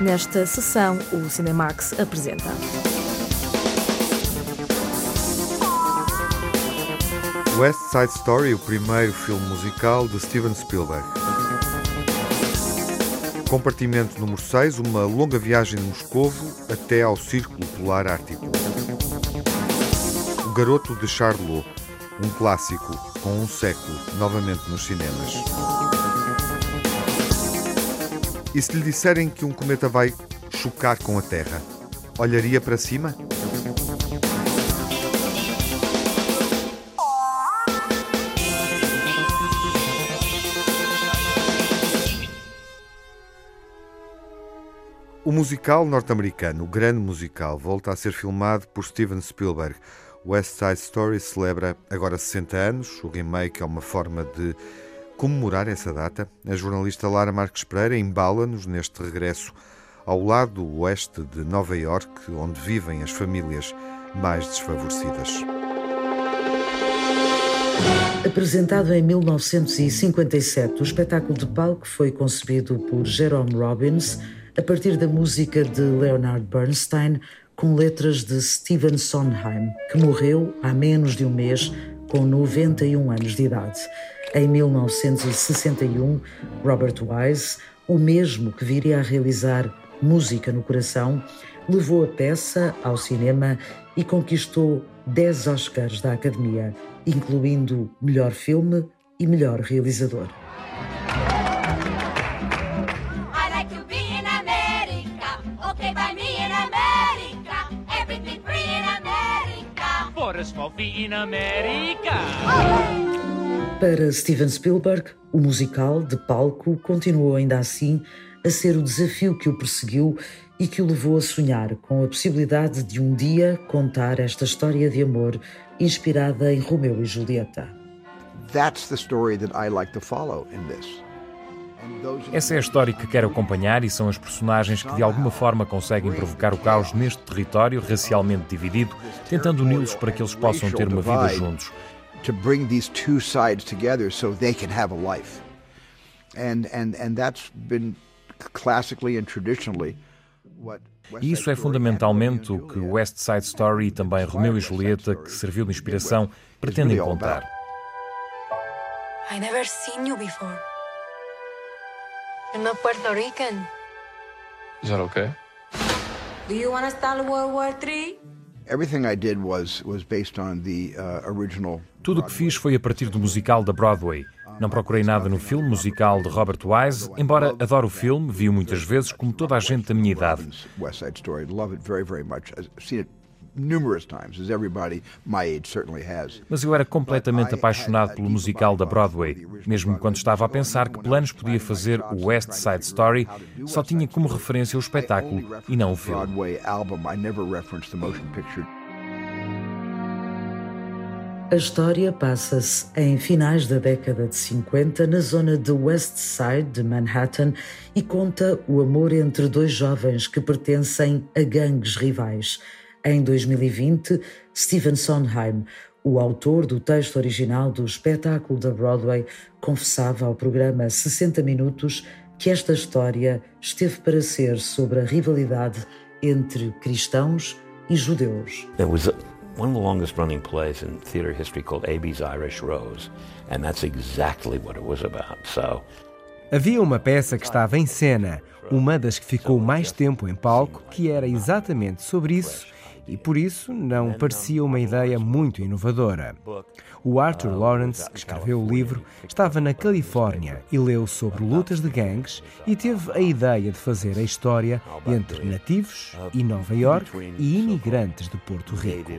Nesta sessão, o Cinemax apresenta. West Side Story, o primeiro filme musical de Steven Spielberg. Compartimento número 6, uma longa viagem de Moscovo até ao Círculo Polar Ártico. O Garoto de Charlot, um clássico com um século novamente nos cinemas. E se lhe disserem que um cometa vai chocar com a Terra, olharia para cima? O musical norte-americano, o grande musical, volta a ser filmado por Steven Spielberg. West Side Story celebra agora 60 anos. O remake é uma forma de comemorar essa data. A jornalista Lara Marques Pereira embala-nos neste regresso ao lado oeste de Nova York, onde vivem as famílias mais desfavorecidas. Apresentado em 1957, o espetáculo de palco foi concebido por Jerome Robbins a partir da música de Leonard Bernstein com letras de Stephen Sondheim, que morreu há menos de um mês com 91 anos de idade. Em 1961, Robert Wise, o mesmo que viria a realizar Música no Coração, levou a peça ao cinema e conquistou 10 Oscars da Academia, incluindo melhor filme e melhor realizador. Para Steven Spielberg, o musical de palco continuou ainda assim a ser o desafio que o perseguiu e que o levou a sonhar com a possibilidade de um dia contar esta história de amor inspirada em Romeu e Julieta. That's the story that I like to follow in this. Essa é a história que quero acompanhar e são as personagens que de alguma forma conseguem provocar o caos neste território racialmente dividido, tentando uni-los para que eles possam ter uma vida juntos. To bring these two sides together so they can have a life. And and and that's been classically and traditionally what e isso é fundamentalmente o que West Side Story e também Romeu e Julieta, que serviu de inspiração, pretendem contar. I never seen you before. You're not Puerto Rican. Is that okay? Do you want to start World War III? Everything I did was was based on the uh, original. Tudo o que fiz foi a partir do musical da Broadway. Não procurei nada no filme musical de Robert Wise, embora adore o filme, vi-o muitas vezes, como toda a gente da minha idade. Mas eu era completamente apaixonado pelo musical da Broadway. Mesmo quando estava a pensar que planos podia fazer o West Side Story, só tinha como referência o espetáculo e não o filme. A história passa-se em finais da década de 50 na zona de West Side de Manhattan e conta o amor entre dois jovens que pertencem a gangues rivais. Em 2020, Stephen Sondheim, o autor do texto original do espetáculo da Broadway, confessava ao programa 60 Minutos que esta história esteve para ser sobre a rivalidade entre cristãos e judeus. Was one of the longest running plays in theater history called Abe's Irish Rose, and that's exactly what it was about. So Havia uma peça que estava em cena, uma das que ficou mais tempo em palco, que era exatamente sobre isso e por isso não parecia uma ideia muito inovadora. O Arthur Lawrence, que escreveu o livro, estava na Califórnia e leu sobre lutas de gangues e teve a ideia de fazer a história entre nativos e Nova York e imigrantes de Porto Rico.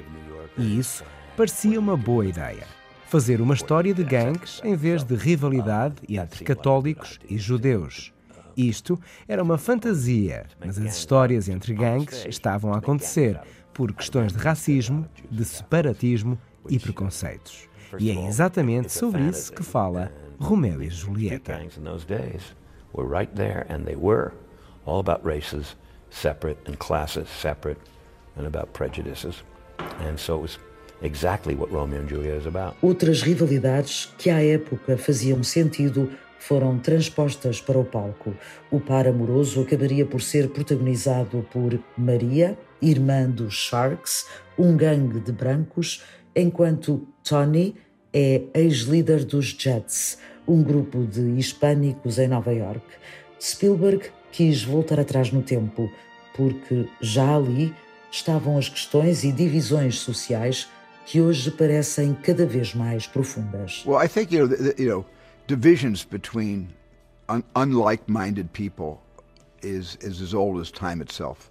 E isso parecia uma boa ideia. Fazer uma história de gangues em vez de rivalidade entre católicos e judeus. Isto era uma fantasia, mas as histórias entre gangues estavam a acontecer por questões de racismo, de separatismo e preconceitos. E é exatamente sobre isso que fala Romeu e Julieta. were right there, and they were all about races separate and classes separate, and about prejudices. And so it exactly what Romeo and Juliet is about. Outras rivalidades que à época faziam sentido foram transpostas para o palco. O par amoroso acabaria por ser protagonizado por Maria, irmã dos Sharks, um gangue de brancos, enquanto Tony é ex-líder dos Jets, um grupo de hispânicos em Nova York. Spielberg quis voltar atrás no tempo, porque já ali estavam as questões e divisões sociais que hoje parecem cada vez mais profundas. Well, I think you know, the, you know divisions between un unlike-minded people is is as old as time itself.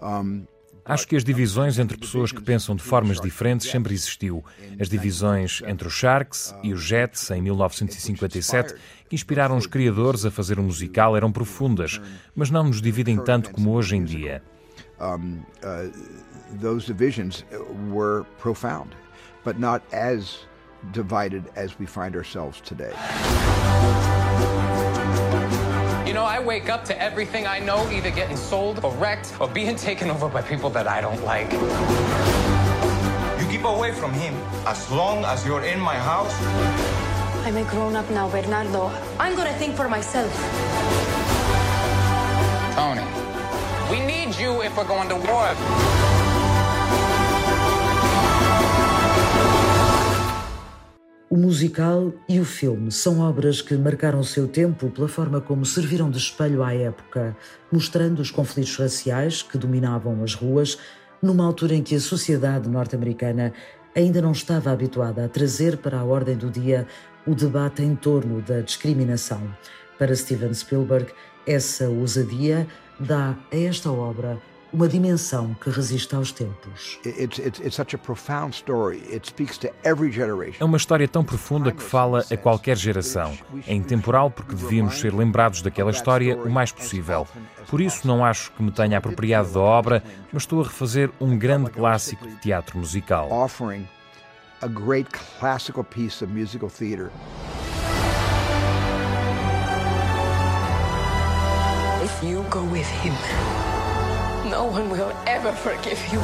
Um, Acho que as divisões entre pessoas que pensam de formas diferentes sempre existiu. As divisões entre os Sharks e os Jets em 1957, que inspiraram os criadores a fazer um musical, eram profundas, mas não nos dividem tanto como hoje em dia. Um, uh, those divisions were profound, but not as divided as we find ourselves today. You know, I wake up to everything I know either getting sold or wrecked or being taken over by people that I don't like. You keep away from him as long as you're in my house. I'm a grown up now, Bernardo. I'm gonna think for myself. Tony, we need you if we're going to war. O musical e o filme são obras que marcaram o seu tempo pela forma como serviram de espelho à época, mostrando os conflitos raciais que dominavam as ruas numa altura em que a sociedade norte-americana ainda não estava habituada a trazer para a ordem do dia o debate em torno da discriminação. Para Steven Spielberg, essa ousadia dá a esta obra uma dimensão que resiste aos tempos. É uma história tão profunda que fala a qualquer geração. É intemporal porque devíamos ser lembrados daquela história o mais possível. Por isso, não acho que me tenha apropriado da obra, mas estou a refazer um grande clássico de teatro musical. a great classical piece of musical theater. With him, no one will ever forgive you.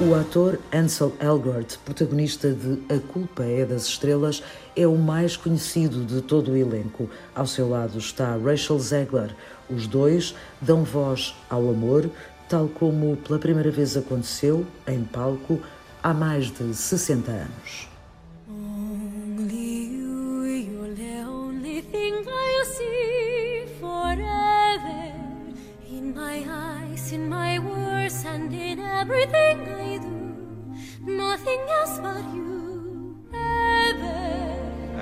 O ator Ansel Elgort, protagonista de A Culpa é das Estrelas, é o mais conhecido de todo o elenco. Ao seu lado está Rachel Zegler. Os dois dão voz ao amor, tal como pela primeira vez aconteceu em palco há mais de 60 anos. In my words and in everything I do. Nothing else but you, ever.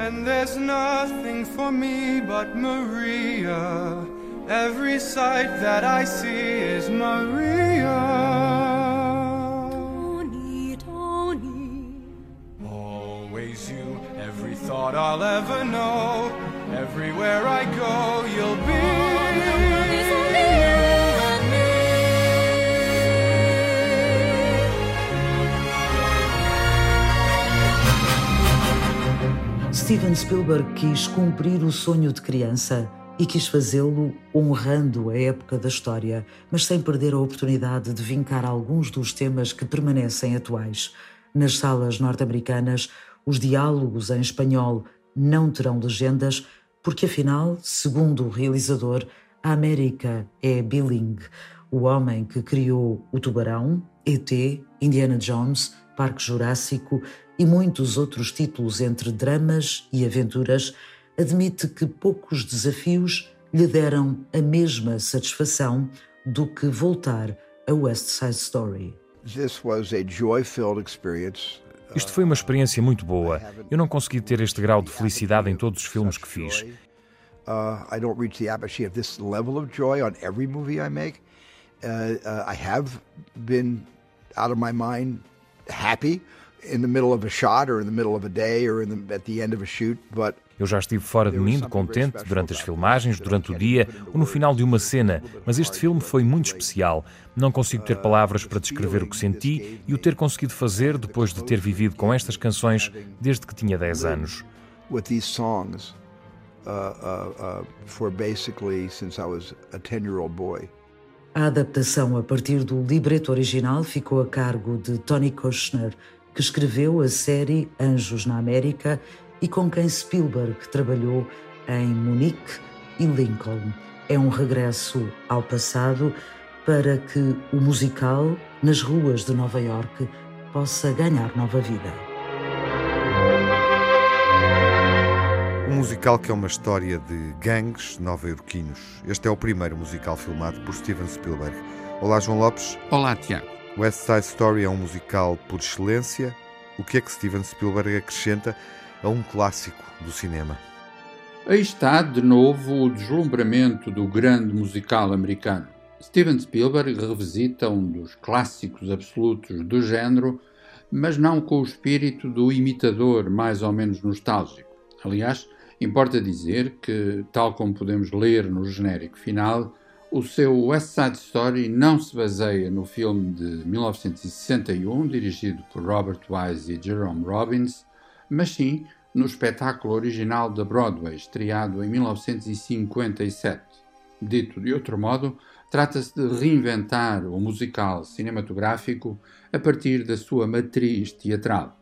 And there's nothing for me but Maria. Every sight that I see is Maria. Tony, Tony. Always you, every thought I'll ever know. Everywhere I go, you'll be. Steven Spielberg quis cumprir o sonho de criança e quis fazê-lo honrando a época da história, mas sem perder a oportunidade de vincar alguns dos temas que permanecem atuais. Nas salas norte-americanas, os diálogos em espanhol não terão legendas, porque afinal, segundo o realizador, a América é bilingue. O homem que criou o Tubarão, ET, Indiana Jones, Parque Jurássico e muitos outros títulos entre dramas e aventuras, admite que poucos desafios lhe deram a mesma satisfação do que voltar a West Side Story. Isto foi uma experiência muito boa. Eu não consegui ter este grau de felicidade em todos os filmes que fiz. Uh, I don't reach the apogee of this level of joy on every movie I make. Uh, uh, I have been out of my mind happy eu já estive fora de mim, de contente, durante as filmagens, durante o dia ou no final de uma cena, mas este filme foi muito especial. Não consigo ter palavras para descrever o que senti e o ter conseguido fazer depois de ter vivido com estas canções desde que tinha 10 anos. With these songs, uh, uh, uh, for basically since I was a 10-year-old boy. A adaptação a partir do libreto original ficou a cargo de Tony Kushner, que escreveu a série Anjos na América e com quem Spielberg trabalhou em Munique e Lincoln. É um regresso ao passado para que o musical, nas ruas de Nova York, possa ganhar nova vida. Um musical que é uma história de gangues nova-iorquinos. Este é o primeiro musical filmado por Steven Spielberg. Olá, João Lopes. Olá, Tiago. West Side Story é um musical por excelência. O que é que Steven Spielberg acrescenta a um clássico do cinema? Aí está, de novo, o deslumbramento do grande musical americano. Steven Spielberg revisita um dos clássicos absolutos do género, mas não com o espírito do imitador mais ou menos nostálgico. Aliás, importa dizer que, tal como podemos ler no genérico final, o seu West Side Story não se baseia no filme de 1961, dirigido por Robert Wise e Jerome Robbins, mas sim no espetáculo original da Broadway, estreado em 1957. Dito de outro modo, trata-se de reinventar o musical cinematográfico a partir da sua matriz teatral.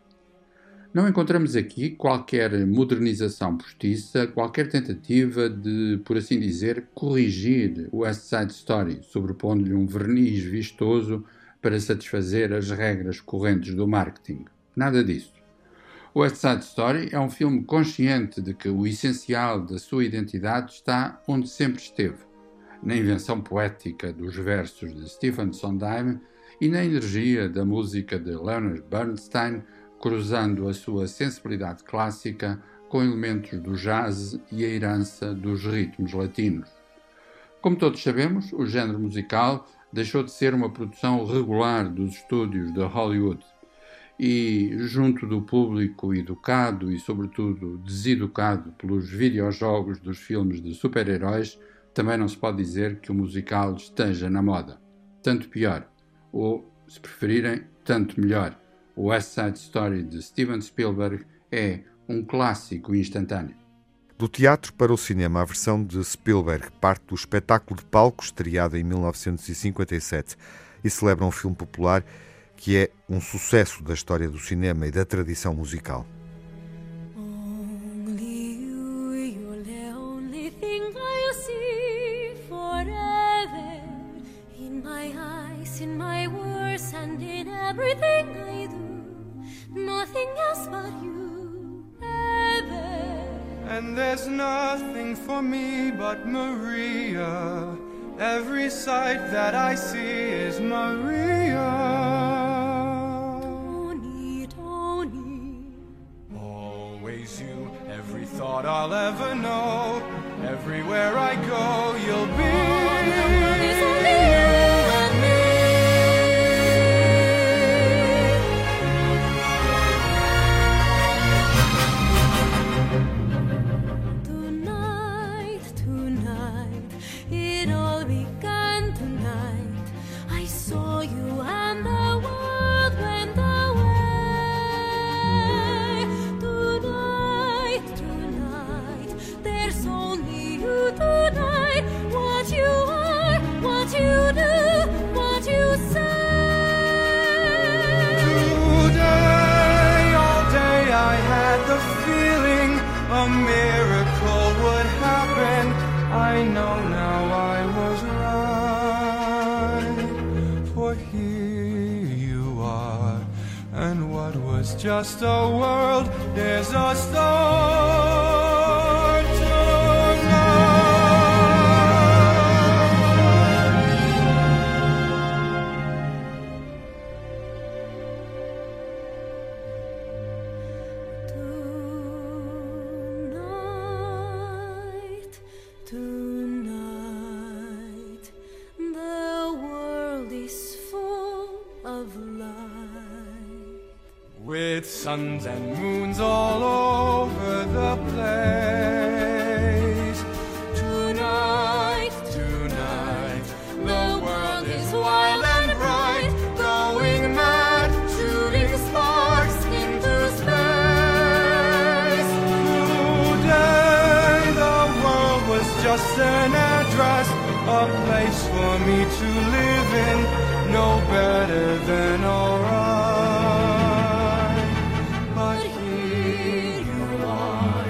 Não encontramos aqui qualquer modernização postiça, qualquer tentativa de, por assim dizer, corrigir o West Side Story, sobrepondo-lhe um verniz vistoso para satisfazer as regras correntes do marketing. Nada disso. West Side Story é um filme consciente de que o essencial da sua identidade está onde sempre esteve, na invenção poética dos versos de Stephen Sondheim e na energia da música de Leonard Bernstein, cruzando a sua sensibilidade clássica com elementos do jazz e a herança dos ritmos latinos. Como todos sabemos, o género musical deixou de ser uma produção regular dos estúdios de Hollywood e, junto do público educado e, sobretudo, deseducado pelos videojogos dos filmes de super-heróis, também não se pode dizer que o musical esteja na moda. Tanto pior, ou, se preferirem, tanto melhor. O West Side Story de Steven Spielberg é um clássico instantâneo. Do teatro para o cinema, a versão de Spielberg parte do espetáculo de palco estreado em 1957 e celebra um filme popular que é um sucesso da história do cinema e da tradição musical. everything nothing else but you, ever. And there's nothing for me but Maria. Every sight that I see is Maria. Tony, Tony. Always you, every thought I'll ever know. Everywhere I go, you'll be. Just a world, there's a star an address, a place for me to live in, no better than alright. But here you are,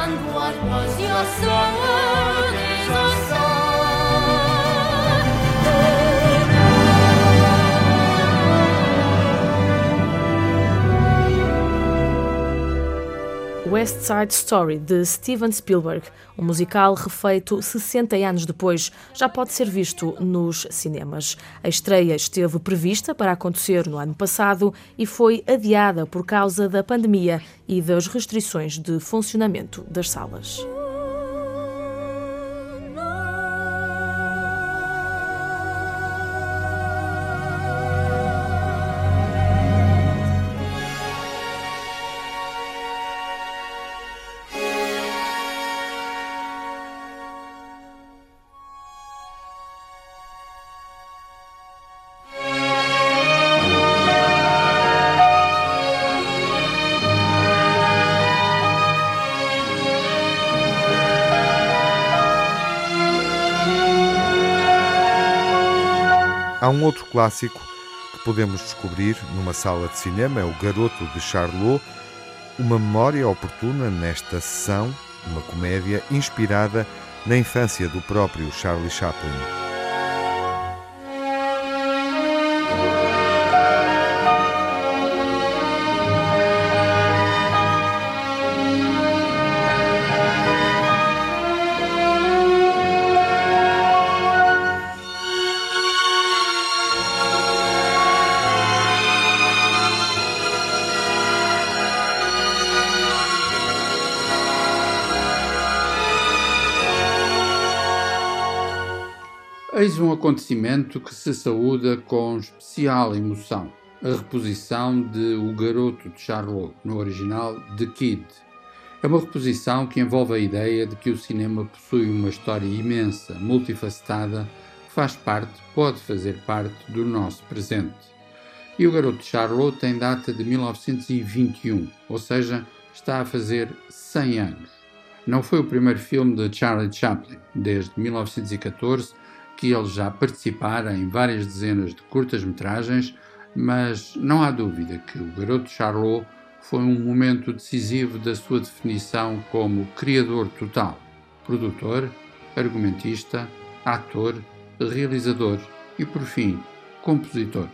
and what was your story? West Side Story, de Steven Spielberg, um musical refeito 60 anos depois, já pode ser visto nos cinemas. A estreia esteve prevista para acontecer no ano passado e foi adiada por causa da pandemia e das restrições de funcionamento das salas. Há um outro clássico que podemos descobrir numa sala de cinema, é o Garoto de Charlot, uma memória oportuna nesta sessão, uma comédia inspirada na infância do próprio Charlie Chaplin. Eis um acontecimento que se saúda com especial emoção. A reposição de O Garoto de Charlot, no original The Kid. É uma reposição que envolve a ideia de que o cinema possui uma história imensa, multifacetada, que faz parte, pode fazer parte do nosso presente. E O Garoto de Charlot tem data de 1921, ou seja, está a fazer 100 anos. Não foi o primeiro filme de Charlie Chaplin. Desde 1914 que ele já participara em várias dezenas de curtas-metragens, mas não há dúvida que o Garoto Charlot foi um momento decisivo da sua definição como criador total, produtor, argumentista, ator, realizador e, por fim, compositor.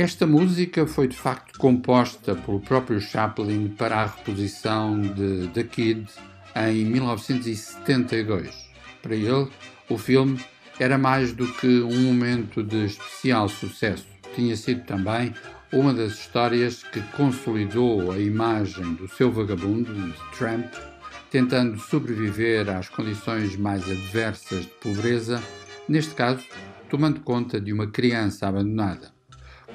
Esta música foi de facto composta pelo próprio Chaplin para a reposição de The Kid em 1972. Para ele, o filme era mais do que um momento de especial sucesso. Tinha sido também uma das histórias que consolidou a imagem do seu vagabundo, de Tramp, tentando sobreviver às condições mais adversas de pobreza, neste caso, tomando conta de uma criança abandonada.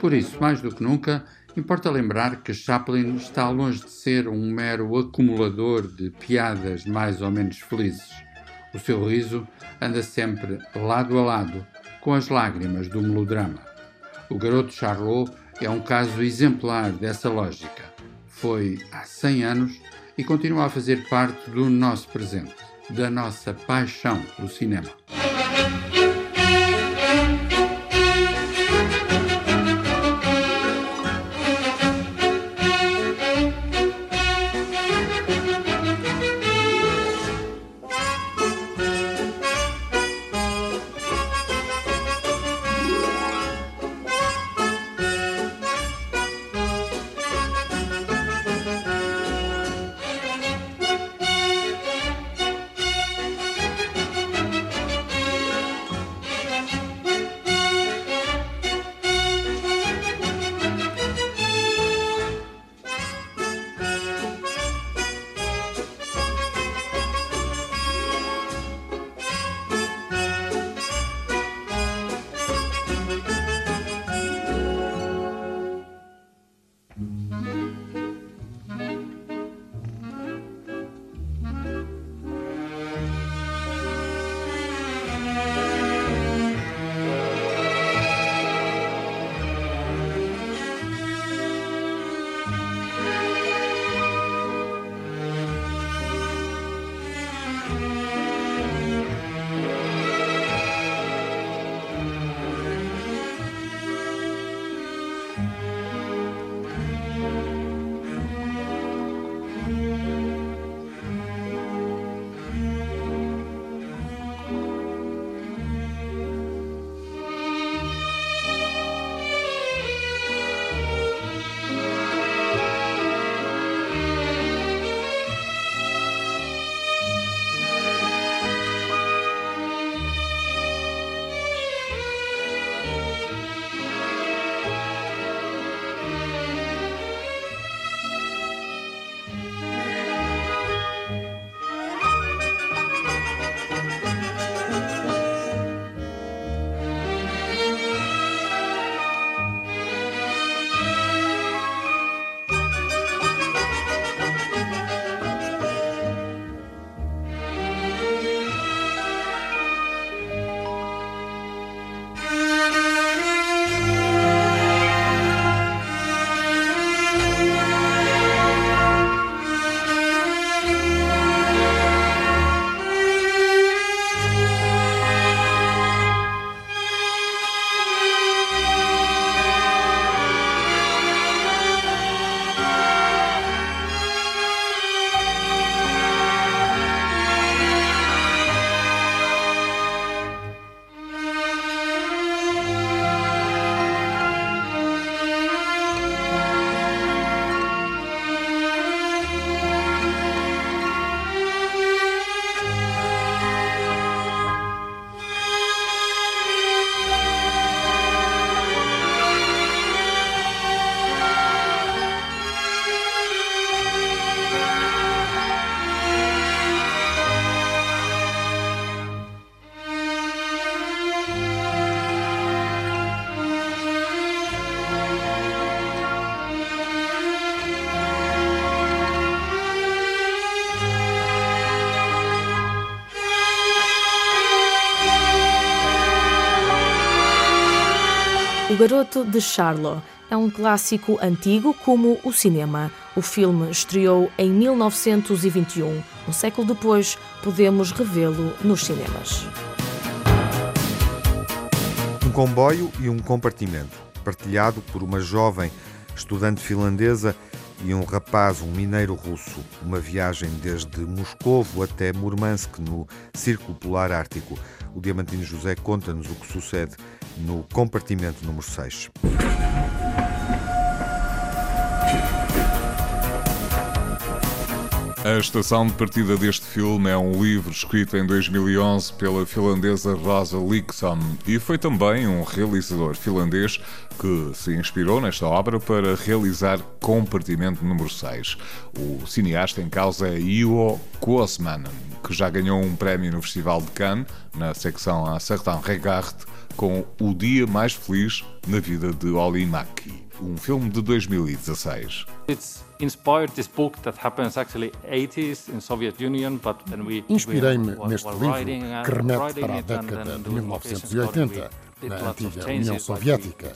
Por isso, mais do que nunca, Importa lembrar que Chaplin está longe de ser um mero acumulador de piadas mais ou menos felizes. O seu riso anda sempre lado a lado com as lágrimas do melodrama. O garoto Charlot é um caso exemplar dessa lógica. Foi há 100 anos e continua a fazer parte do nosso presente, da nossa paixão pelo cinema. Garoto de Charlotte é um clássico antigo como o cinema. O filme estreou em 1921. Um século depois, podemos revê-lo nos cinemas. Um comboio e um compartimento, partilhado por uma jovem estudante finlandesa e um rapaz, um mineiro russo. Uma viagem desde Moscovo até Murmansk, no Círculo Polar Ártico. O Diamantino José conta-nos o que sucede no compartimento número 6. A estação de partida deste filme é um livro escrito em 2011 pela finlandesa Rosa Liksom e foi também um realizador finlandês que se inspirou nesta obra para realizar Compartimento número 6. O cineasta em causa é Ivo Kuosmanen, que já ganhou um prémio no Festival de Cannes, na secção A Certain Regard, com O Dia Mais Feliz na Vida de Oli Maki. um filme de 2016. Inspirei-me neste livro que remete para a década de 1980 na antiga União Soviética,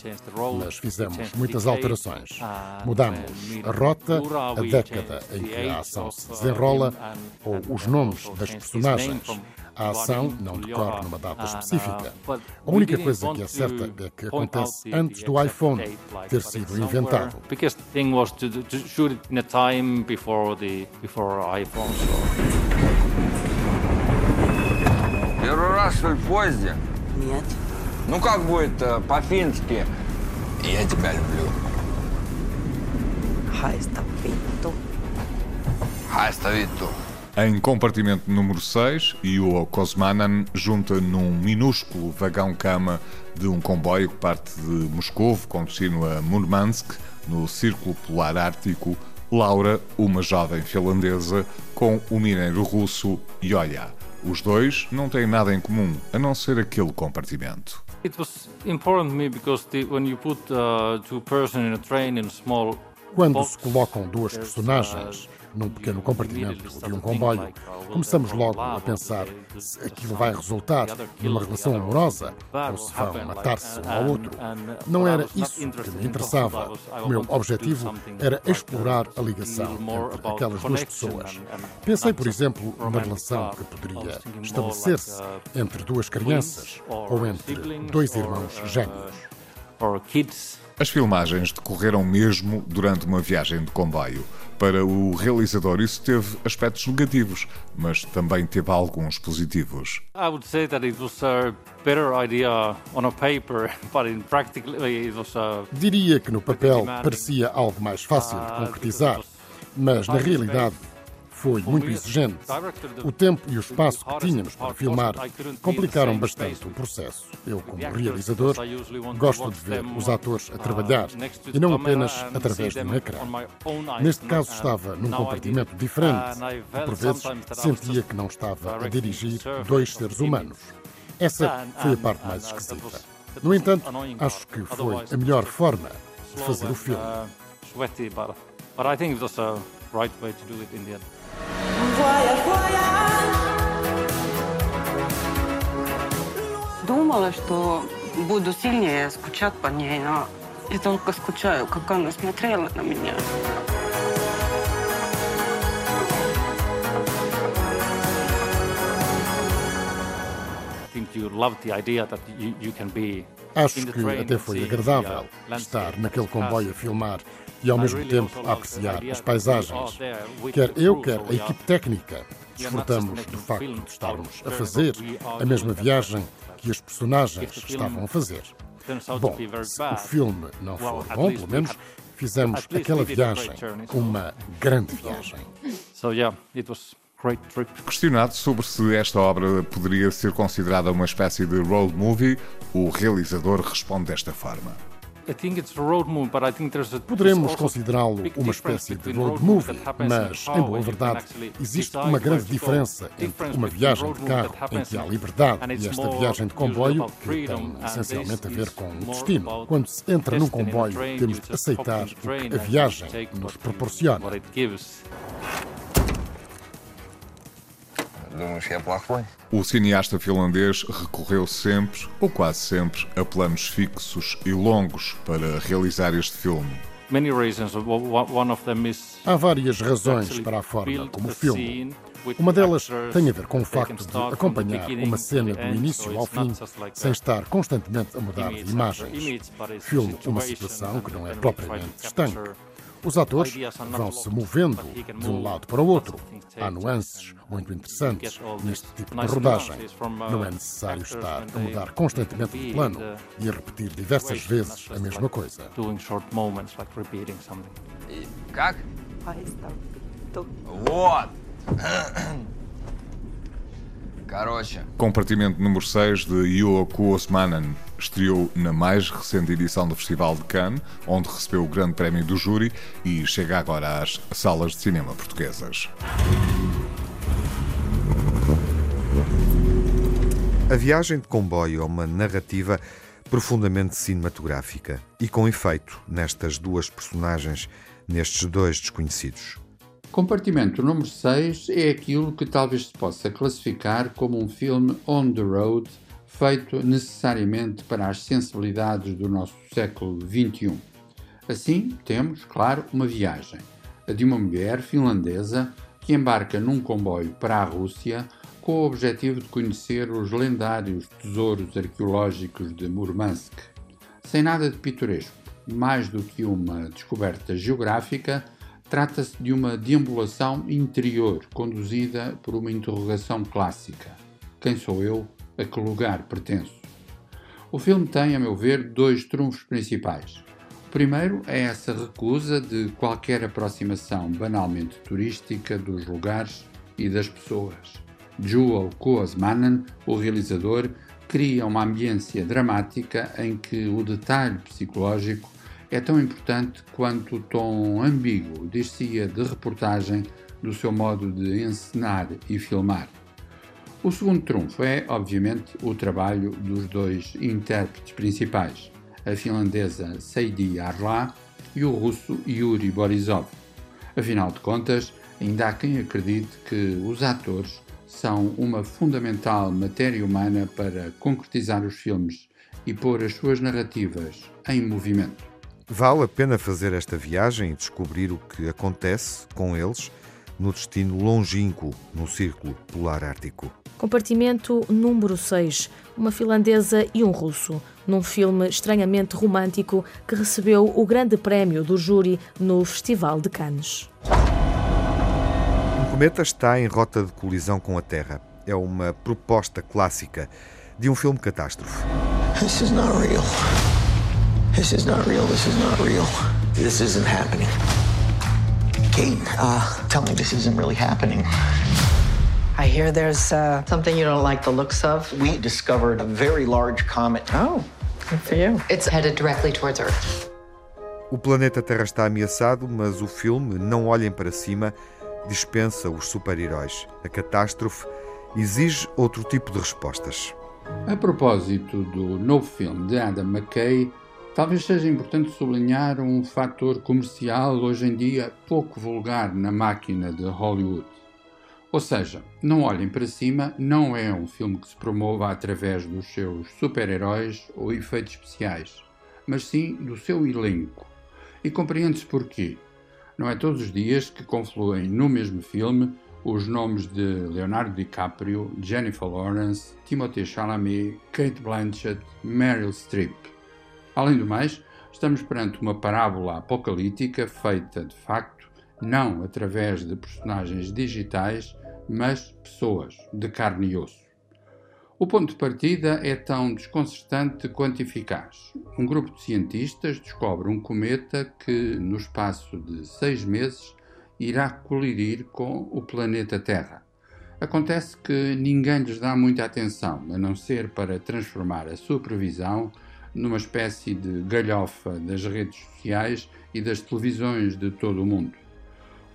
mas fizemos muitas alterações. Mudamos a rota, a década em que a ação se desenrola ou os nomes das personagens. A ação não decorre numa data específica. A única coisa que é certa é que acontece antes do iPhone ter sido inventado. Первый раз, что ли, в поезде? Нет. Ну как будет э, по-фински? Я тебя люблю. Haista vittu. Haista vittu. Em compartimento número 6, Io Kosmanan junta num minúsculo vagão-cama de um comboio que parte de Moscou com destino a Murmansk, no Círculo Polar Ártico, Laura, uma jovem finlandesa, com o mineiro russo Yoya. Os dois não têm nada em comum, a não ser aquele compartimento. It was important to me because the, when you put uh, two person in a train in a small quando se colocam duas personagens num pequeno compartimento de um comboio, começamos logo a pensar se aquilo vai resultar numa relação amorosa ou se vão matar-se um ao outro. Não era isso que me interessava. O meu objetivo era explorar a ligação entre aquelas duas pessoas. Pensei, por exemplo, na relação que poderia estabelecer-se entre duas crianças ou entre dois irmãos gêmeos. As filmagens decorreram mesmo durante uma viagem de comboio. Para o realizador, isso teve aspectos negativos, mas também teve alguns positivos. I would say that it was a better idea on a paper, but in practically it was a Diria que no papel parecia algo mais fácil de concretizar, mas na realidade foi muito exigente. O tempo e o espaço que tínhamos para filmar complicaram bastante o processo. Eu, como realizador, gosto de ver os atores a trabalhar e não apenas através de um ecrã. Neste caso, estava num compartimento diferente e, por vezes, sentia que não estava a dirigir dois seres humanos. Essa foi a parte mais esquisita. No entanto, acho que foi a melhor forma de fazer o filme. But I think it was a right way to do it in the end. Думала, что буду сильнее скучать по ней, но я только скучаю, как она смотрела на меня. Acho que até foi agradável estar naquele comboio a filmar e ao mesmo tempo a apreciar as paisagens. Quer eu, quer a equipe técnica, desfrutamos do facto de estarmos a fazer a mesma viagem que as personagens estavam a fazer. Bom, se o filme não for bom, pelo menos fizemos aquela viagem uma grande viagem. Questionado sobre se esta obra poderia ser considerada uma espécie de road movie, o realizador responde desta forma. Poderemos considerá-lo uma espécie de road movie, mas, em boa verdade, existe uma grande diferença entre uma viagem de carro em que há liberdade e esta viagem de comboio, que tem essencialmente a ver com o destino. Quando se entra num comboio, temos de aceitar o que a viagem nos proporciona. O cineasta finlandês recorreu sempre, ou quase sempre, a planos fixos e longos para realizar este filme. Há várias razões para a forma como o filme. Uma delas tem a ver com o facto de acompanhar uma cena do início ao fim sem estar constantemente a mudar de imagens. Filme uma situação que não é propriamente estanque. Os atores vão se movendo de um lado para o outro. Há nuances muito interessantes neste tipo de rodagem. Não é necessário estar a mudar constantemente de plano e a repetir diversas vezes a mesma coisa. Как? Вот. Compartimento número 6 de Yoko Osmanen estreou na mais recente edição do Festival de Cannes, onde recebeu o grande prémio do júri e chega agora às salas de cinema portuguesas. A viagem de comboio é uma narrativa profundamente cinematográfica e com efeito nestas duas personagens, nestes dois desconhecidos. Compartimento número 6 é aquilo que talvez se possa classificar como um filme on the road, feito necessariamente para as sensibilidades do nosso século XXI. Assim, temos, claro, uma viagem, a de uma mulher finlandesa que embarca num comboio para a Rússia com o objetivo de conhecer os lendários tesouros arqueológicos de Murmansk. Sem nada de pitoresco, mais do que uma descoberta geográfica, Trata-se de uma deambulação interior conduzida por uma interrogação clássica: Quem sou eu? A que lugar pertenço? O filme tem, a meu ver, dois trunfos principais. O primeiro é essa recusa de qualquer aproximação banalmente turística dos lugares e das pessoas. Joel Koosmanen, o realizador, cria uma ambiência dramática em que o detalhe psicológico é tão importante quanto o tom ambíguo, dir-se-ia de reportagem, do seu modo de encenar e filmar. O segundo trunfo é, obviamente, o trabalho dos dois intérpretes principais, a finlandesa Seidi Arla e o russo Yuri Borisov. Afinal de contas, ainda há quem acredite que os atores são uma fundamental matéria humana para concretizar os filmes e pôr as suas narrativas em movimento. Vale a pena fazer esta viagem e descobrir o que acontece com eles no destino longínquo no Círculo Polar Ártico. Compartimento número 6. Uma finlandesa e um russo, num filme estranhamente romântico que recebeu o grande prémio do júri no Festival de Cannes. Um cometa está em rota de colisão com a Terra. É uma proposta clássica de um filme catástrofe. This is not real. This is not real. This is not real. This isn't happening. Kate, uh, tell me this isn't really happening. I hear there's uh, something you don't like the looks of. We discovered a very large comet. Oh, good for you. It's headed directly towards Earth. O planeta Terra está ameaçado, mas o filme Não Olhem para Cima dispensa os super-heróis. A catástrofe exige outro tipo de respostas. A propósito do novo filme de Adam McKay, Talvez seja importante sublinhar um fator comercial hoje em dia pouco vulgar na máquina de Hollywood. Ou seja, Não Olhem para Cima não é um filme que se promova através dos seus super-heróis ou efeitos especiais, mas sim do seu elenco. E compreende-se porquê. Não é todos os dias que confluem no mesmo filme os nomes de Leonardo DiCaprio, Jennifer Lawrence, Timothée Chalamet, Kate Blanchett, Meryl Streep. Além do mais, estamos perante uma parábola apocalíptica feita, de facto, não através de personagens digitais, mas pessoas de carne e osso. O ponto de partida é tão desconcertante quanto eficaz. Um grupo de cientistas descobre um cometa que, no espaço de seis meses, irá colidir com o planeta Terra. Acontece que ninguém lhes dá muita atenção, a não ser para transformar a sua previsão numa espécie de galhofa das redes sociais e das televisões de todo o mundo.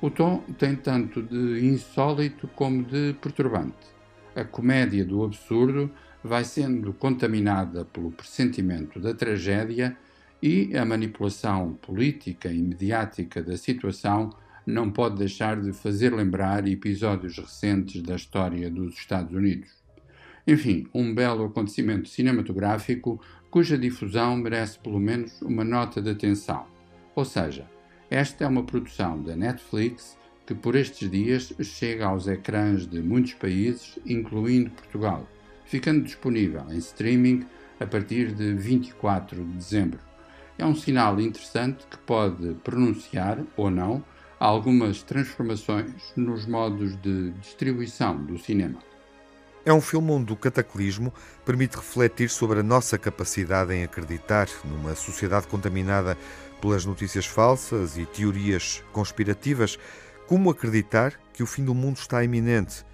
O tom tem tanto de insólito como de perturbante. A comédia do absurdo vai sendo contaminada pelo pressentimento da tragédia e a manipulação política e mediática da situação não pode deixar de fazer lembrar episódios recentes da história dos Estados Unidos. Enfim, um belo acontecimento cinematográfico cuja difusão merece pelo menos uma nota de atenção. Ou seja, esta é uma produção da Netflix que por estes dias chega aos ecrãs de muitos países, incluindo Portugal, ficando disponível em streaming a partir de 24 de dezembro. É um sinal interessante que pode pronunciar, ou não, algumas transformações nos modos de distribuição do cinema. É um filme onde o cataclismo permite refletir sobre a nossa capacidade em acreditar numa sociedade contaminada pelas notícias falsas e teorias conspirativas. Como acreditar que o fim do mundo está iminente?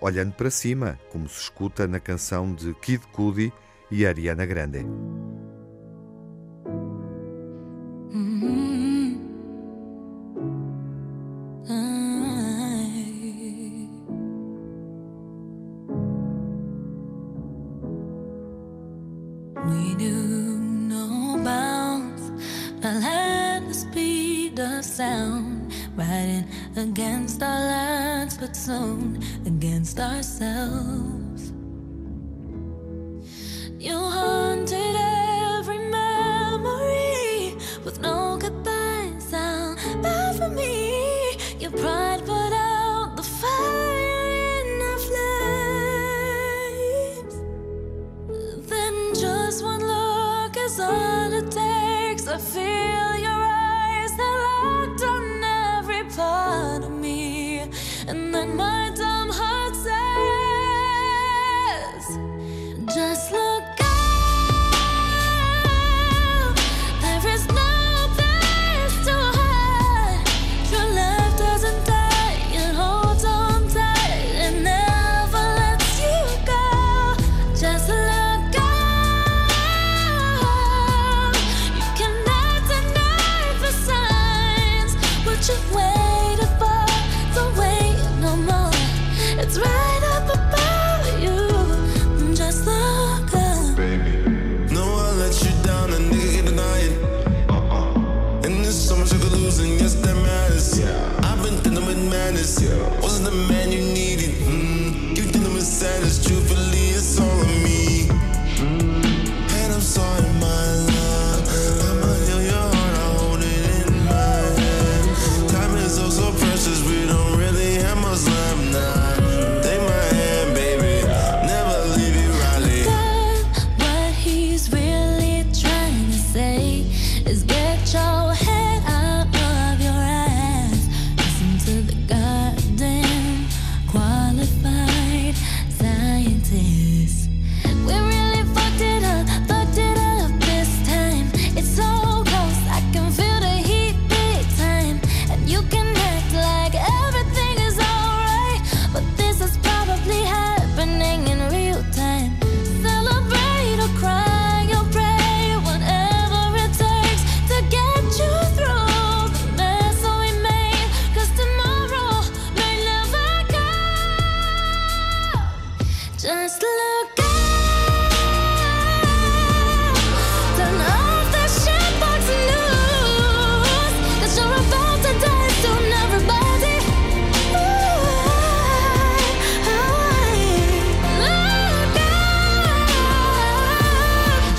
Olhando para cima, como se escuta na canção de Kid Cudi e Ariana Grande.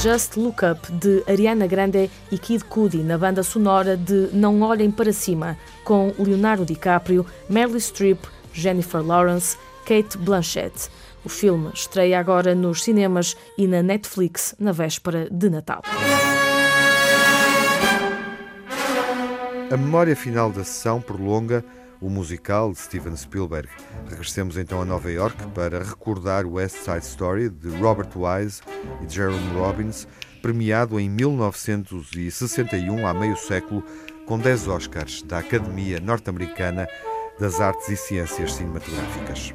Just Look Up, de Ariana Grande e Kid Cudi, na banda sonora de Não Olhem Para Cima, com Leonardo DiCaprio, Meryl Streep, Jennifer Lawrence, Kate Blanchett. O filme estreia agora nos cinemas e na Netflix na véspera de Natal. A memória final da sessão prolonga o musical de Steven Spielberg. Regressemos então a Nova York para recordar West Side Story de Robert Wise e Jerome Robbins, premiado em 1961, há meio século, com 10 Oscars da Academia Norte-Americana das Artes e Ciências Cinematográficas.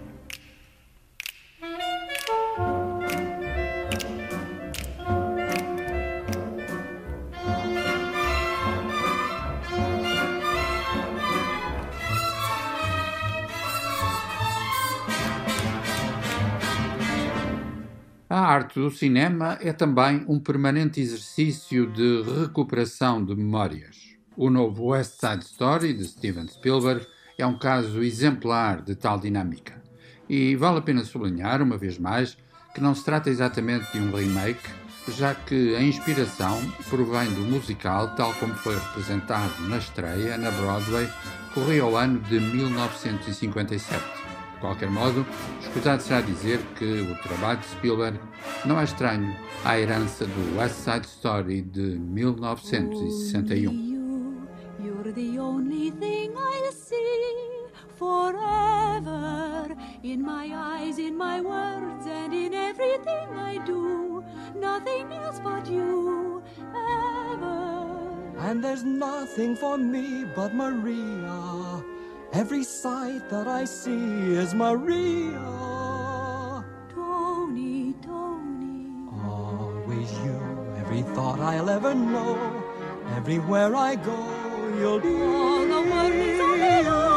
A arte do cinema é também um permanente exercício de recuperação de memórias. O novo West Side Story, de Steven Spielberg, é um caso exemplar de tal dinâmica. E vale a pena sublinhar, uma vez mais, que não se trata exatamente de um remake, já que a inspiração provém do musical tal como foi representado na estreia na Broadway, corria ao ano de 1957. De qualquer modo, escusado será dizer que o trabalho de Spielberg não é estranho à herança do West Side Story de 1961. You're the only thing I see forever in my eyes, in my words, and in everything I do. Nothing else but you ever. And there's nothing for me but Maria. Every sight that I see is Maria. Tony, Tony. Always you, every thought I'll ever know. Everywhere I go, you'll be All the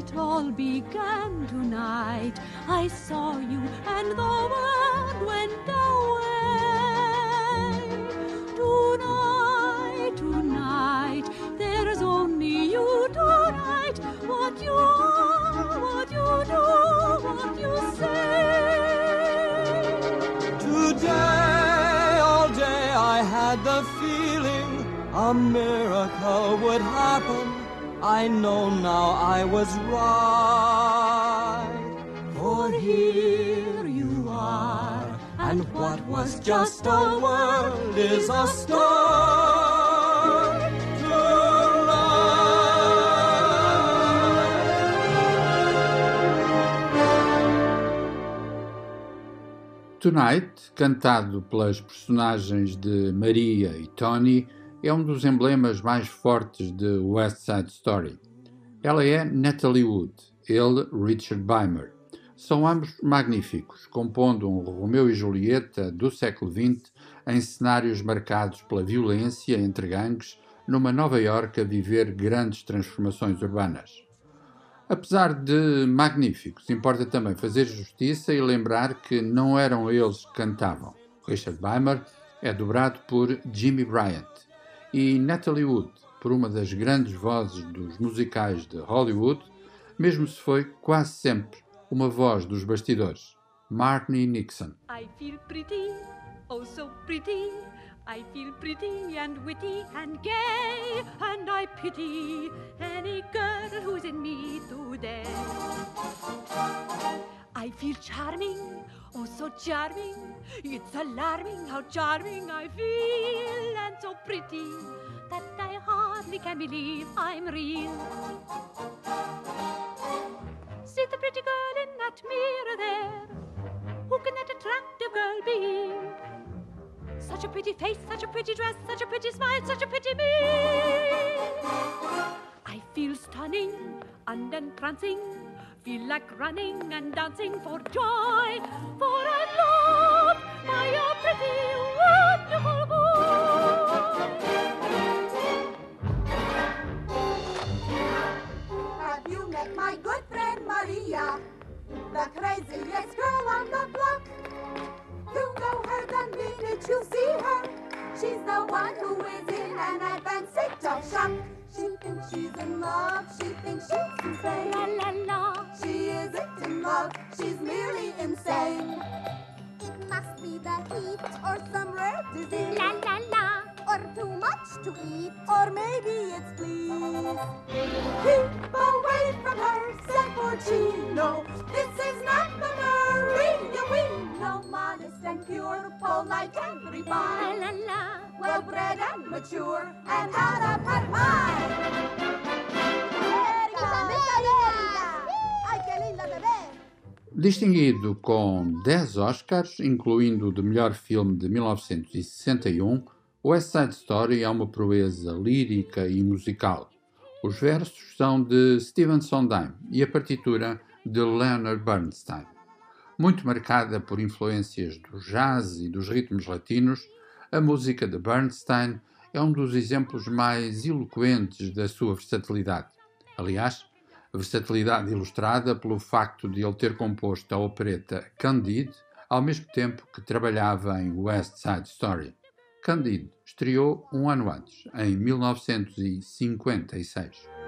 it all began tonight I saw you and the world went away. Tonight, tonight, there's only you tonight. What you are, what you do, what you say. Today, all day, I had the feeling a miracle would happen. I know now I was right. For here you are, and what was just a world is a star. Tonight, cantado pelas personagens de Maria e Tony, é um dos emblemas mais fortes de West Side Story. Ela é Natalie Wood, ele Richard Beimer. São ambos magníficos, compondo um Romeu e Julieta do século XX em cenários marcados pela violência entre gangues, numa Nova York a viver grandes transformações urbanas. Apesar de magníficos, importa também fazer justiça e lembrar que não eram eles que cantavam. Richard Beimer é dobrado por Jimmy Bryant e Natalie Wood por uma das grandes vozes dos musicais de Hollywood, mesmo se foi quase sempre uma voz dos bastidores, Martini Nixon. I feel pretty, oh so pretty. I feel pretty and witty and gay, and I pity any girl who's in me today. I feel charming, oh so charming. It's alarming how charming I feel, and so pretty that I hardly can believe I'm real. See the pretty girl in that mirror there. Who can that attractive girl be? Such a pretty face, such a pretty dress, such a pretty smile, such a pretty me. I feel stunning and entrancing, feel like running and dancing for joy, for I love my a pretty, wonderful boy. Have you met my good friend Maria, the craziest girl on the block? You know her the minute you see her. She's the one who is in an advanced state of shock. She thinks she's in love. She thinks she's insane. La la la. She isn't in love. She's merely insane. It must be the heat or some rare disease. La la la. Or too much to eat. Or maybe it's please. Keep away from her, said Porcino. This is not the Maria we know. Modest and pure, polite and refined. La la la. Well bred and mature, and out of her mind. Distinguido com 10 Oscars, incluindo o de melhor filme de 1961, West Side Story é uma proeza lírica e musical. Os versos são de Stephen Sondheim e a partitura de Leonard Bernstein. Muito marcada por influências do jazz e dos ritmos latinos, a música de Bernstein é um dos exemplos mais eloquentes da sua versatilidade. Aliás, versatilidade ilustrada pelo facto de ele ter composto a opereta Candide ao mesmo tempo que trabalhava em West Side Story. Candide estreou um ano antes, em 1956.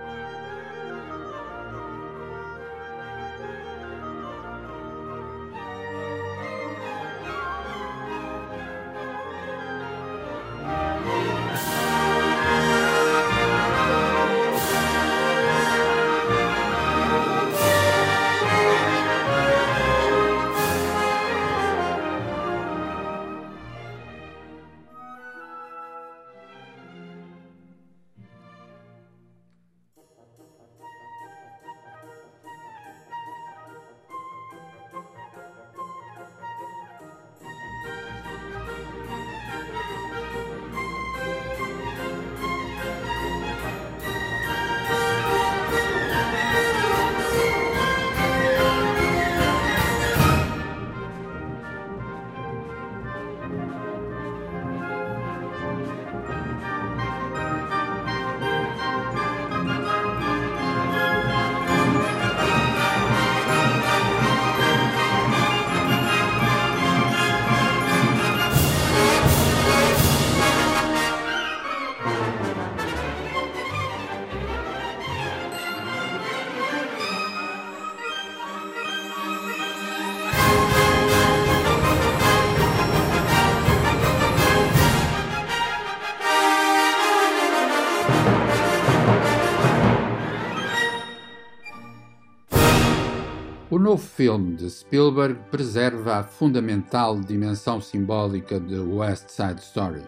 O novo filme de Spielberg preserva a fundamental dimensão simbólica de West Side Story.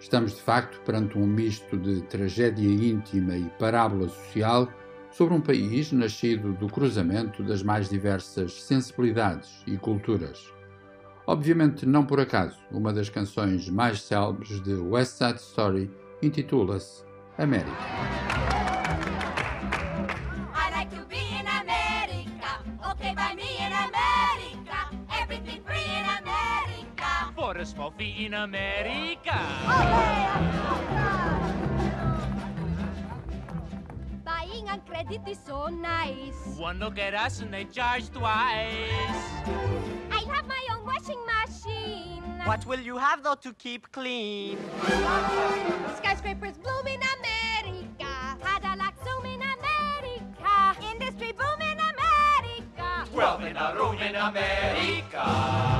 Estamos de facto perante um misto de tragédia íntima e parábola social sobre um país nascido do cruzamento das mais diversas sensibilidades e culturas. Obviamente, não por acaso, uma das canções mais célebres de West Side Story intitula-se América. America. For a small fee in America. Buying on credit is so nice. One look at us and they charge twice. I have my own washing machine. What will you have though to keep clean? Skyscrapers bloom in America. Cadillac zoom in America. Industry boom in America. Twelve in a room in America.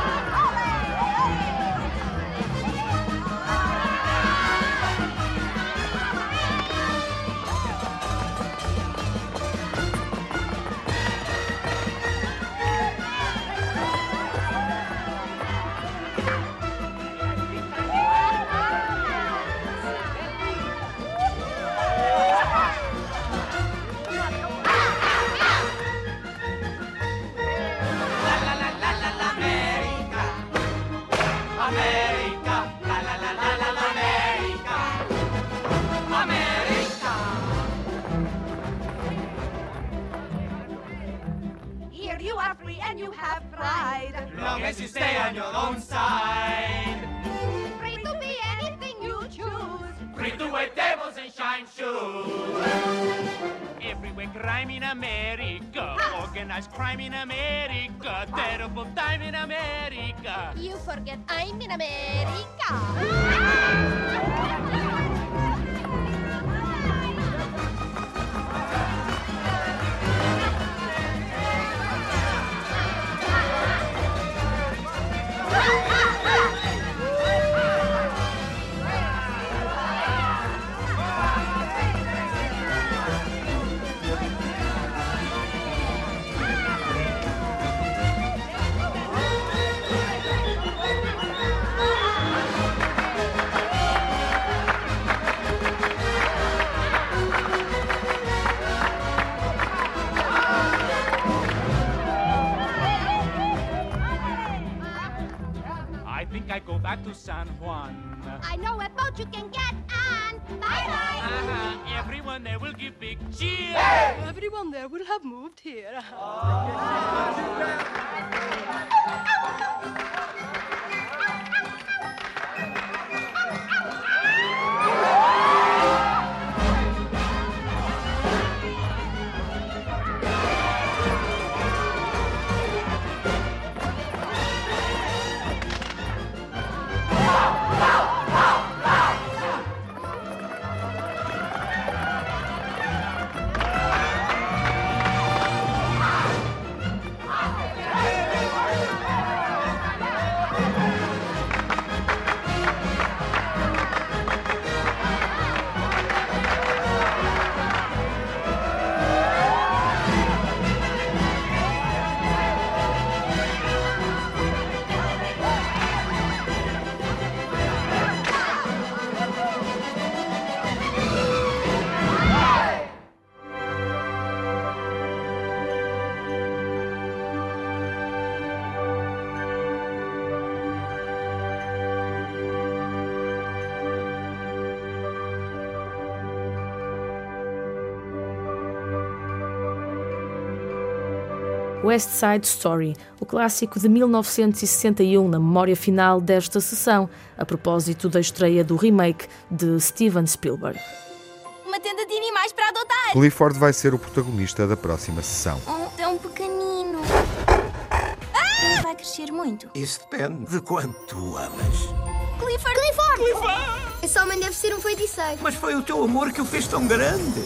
I think go back to San Juan. I know a boat you can get on. Bye bye. Uh-huh. Everyone there will give big cheer. Everyone there will have moved here. West Side Story, o clássico de 1961 na memória final desta sessão, a propósito da estreia do remake de Steven Spielberg. Uma tenda de animais para adotar. Clifford vai ser o protagonista da próxima sessão. Um tão pequenino. Vai crescer muito. Isso depende de quanto tu amas. Clifford! Clifford! Clifford! Esse homem deve ser um feiticeiro. Mas foi o teu amor que o fez tão grande.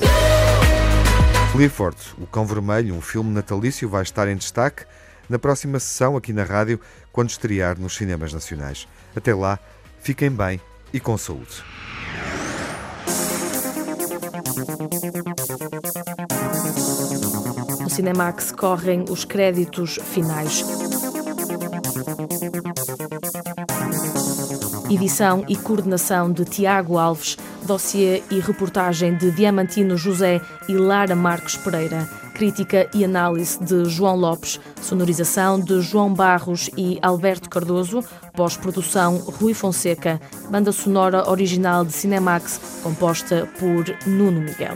Clifford, o Cão Vermelho, um filme natalício, vai estar em destaque na próxima sessão aqui na rádio, quando estrear nos cinemas nacionais. Até lá, fiquem bem e com saúde. No Cinemax correm os créditos finais. Edição e coordenação de Tiago Alves, dossiê e reportagem de Diamantino José e Lara Marques Pereira, crítica e análise de João Lopes, sonorização de João Barros e Alberto Cardoso, pós-produção Rui Fonseca, banda sonora original de Cinemax, composta por Nuno Miguel.